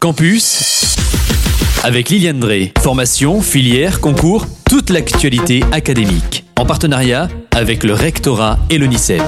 Campus avec Liliane Drey. Formation, filière, concours, toute l'actualité académique. En partenariat avec le rectorat et l'ONICEP.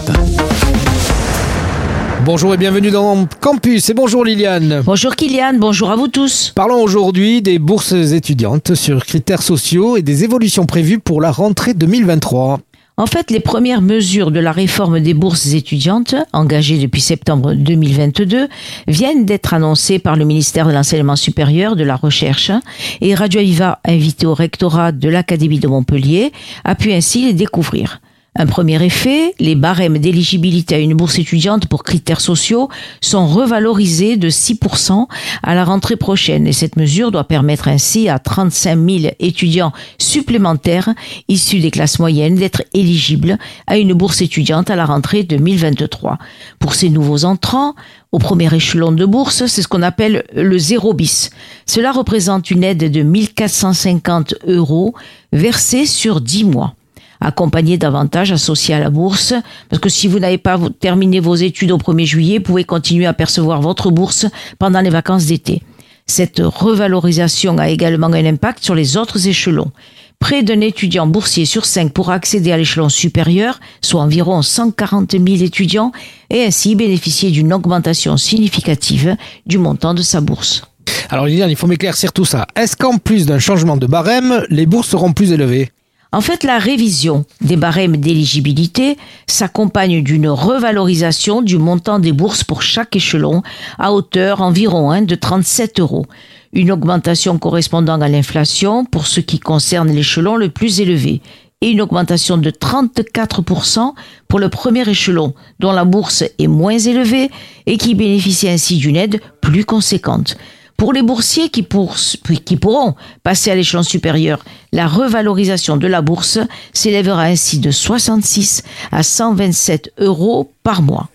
Bonjour et bienvenue dans Campus et bonjour Liliane. Bonjour Kylian, bonjour à vous tous. Parlons aujourd'hui des bourses étudiantes sur critères sociaux et des évolutions prévues pour la rentrée 2023. En fait, les premières mesures de la réforme des bourses étudiantes, engagées depuis septembre 2022, viennent d'être annoncées par le ministère de l'Enseignement supérieur, de la Recherche, et Radio Aviva, invité au rectorat de l'Académie de Montpellier, a pu ainsi les découvrir. Un premier effet, les barèmes d'éligibilité à une bourse étudiante pour critères sociaux sont revalorisés de 6% à la rentrée prochaine et cette mesure doit permettre ainsi à 35 000 étudiants supplémentaires issus des classes moyennes d'être éligibles à une bourse étudiante à la rentrée 2023. Pour ces nouveaux entrants, au premier échelon de bourse, c'est ce qu'on appelle le zéro bis. Cela représente une aide de 1450 euros versée sur 10 mois accompagné d'avantages associés à la bourse. Parce que si vous n'avez pas terminé vos études au 1er juillet, vous pouvez continuer à percevoir votre bourse pendant les vacances d'été. Cette revalorisation a également un impact sur les autres échelons. Près d'un étudiant boursier sur cinq pourra accéder à l'échelon supérieur, soit environ 140 000 étudiants, et ainsi bénéficier d'une augmentation significative du montant de sa bourse. Alors Liliane, il faut m'éclaircir tout ça. Est-ce qu'en plus d'un changement de barème, les bourses seront plus élevées? En fait, la révision des barèmes d'éligibilité s'accompagne d'une revalorisation du montant des bourses pour chaque échelon à hauteur environ hein, de 37 euros. Une augmentation correspondant à l'inflation pour ce qui concerne l'échelon le plus élevé et une augmentation de 34% pour le premier échelon, dont la bourse est moins élevée et qui bénéficie ainsi d'une aide plus conséquente. Pour les boursiers qui, pourront passer à l'échelon supérieur, la revalorisation de la bourse s'élèvera ainsi de 66 à 127 euros par mois.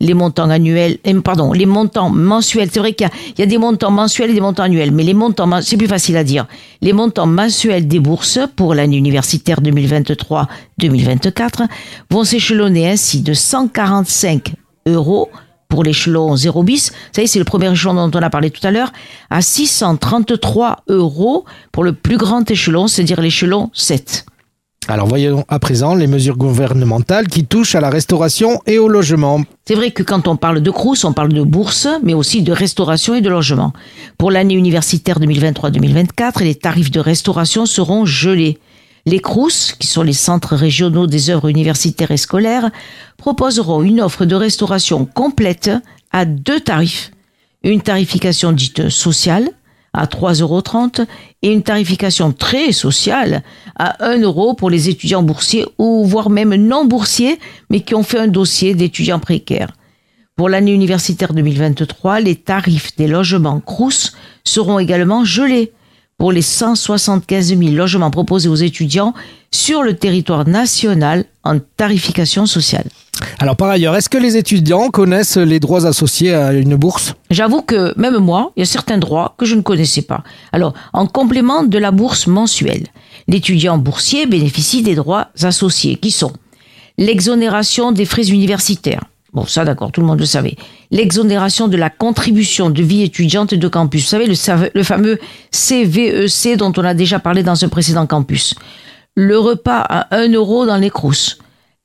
Les montants annuels, eh, pardon, les montants mensuels, c'est vrai qu'il y, a des montants mensuels et des montants annuels, mais les montants, c'est plus facile à dire. Les montants mensuels des bourses pour l'année universitaire 2023-2024 vont s'échelonner ainsi de 145 euros pour l'échelon 0 bis, vous savez, c'est le premier échelon dont on a parlé tout à l'heure, à 633 euros pour le plus grand échelon, c'est-à-dire l'échelon 7. Alors voyons à présent les mesures gouvernementales qui touchent à la restauration et au logement. C'est vrai que quand on parle de Crous, on parle de bourse, mais aussi de restauration et de logement. Pour l'année universitaire 2023-2024, les tarifs de restauration seront gelés. Les CRUS, qui sont les centres régionaux des œuvres universitaires et scolaires, proposeront une offre de restauration complète à deux tarifs. Une tarification dite sociale à 3,30 euros et une tarification très sociale à 1 euro pour les étudiants boursiers ou voire même non boursiers mais qui ont fait un dossier d'étudiants précaires. Pour l'année universitaire 2023, les tarifs des logements CRUS seront également gelés pour les 175 000 logements proposés aux étudiants sur le territoire national en tarification sociale. Alors par ailleurs, est-ce que les étudiants connaissent les droits associés à une bourse? J'avoue que même moi, il y a certains droits que je ne connaissais pas. Alors, en complément de la bourse mensuelle, l'étudiant boursier bénéficie des droits associés qui sont l'exonération des frais universitaires, Bon, ça d'accord, tout le monde le savait. L'exonération de la contribution de vie étudiante de campus. Vous savez, le, fameux CVEC e dont on a déjà parlé dans un précédent campus. Le repas à 1 euro dans les crous.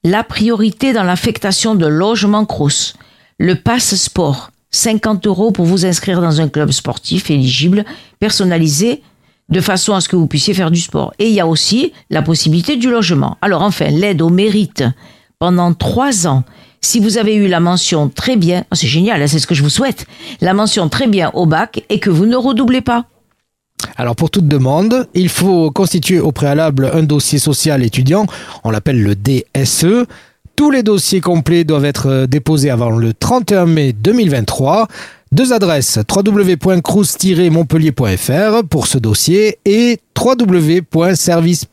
La priorité dans l'affectation de logements crous. Le passe sport. 50 euros pour vous inscrire dans un club sportif éligible, personnalisé, de façon à ce que vous puissiez faire du sport. Et il y a aussi la possibilité du logement. Alors enfin, l'aide au mérite pendant trois ans si vous avez eu la mention très bien, oh, c'est génial, hein, c'est ce que je vous souhaite, la mention très bien au bac et que vous ne redoublez pas. Alors pour toute demande, il faut constituer au préalable un dossier social étudiant, on l'appelle le DSE. Tous les dossiers complets doivent être euh, déposés avant le 31 mai 2023. Deux adresses www.crous-montpellier.fr pour ce dossier et www.service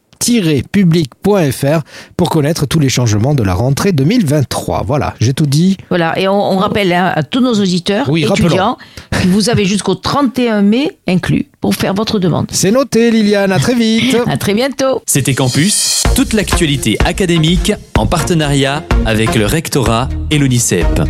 public.fr pour connaître tous les changements de la rentrée 2023. Voilà, j'ai tout dit. Voilà, et on, rappelle hein, à tous nos auditeurs étudiants que vous avez jusqu'au 31 mai inclus pour faire votre demande. C'est noté, Liliane. À très vite. à très bientôt. C'était Campus, toute l'actualité académique en partenariat avec le rectorat et l'UNICEP.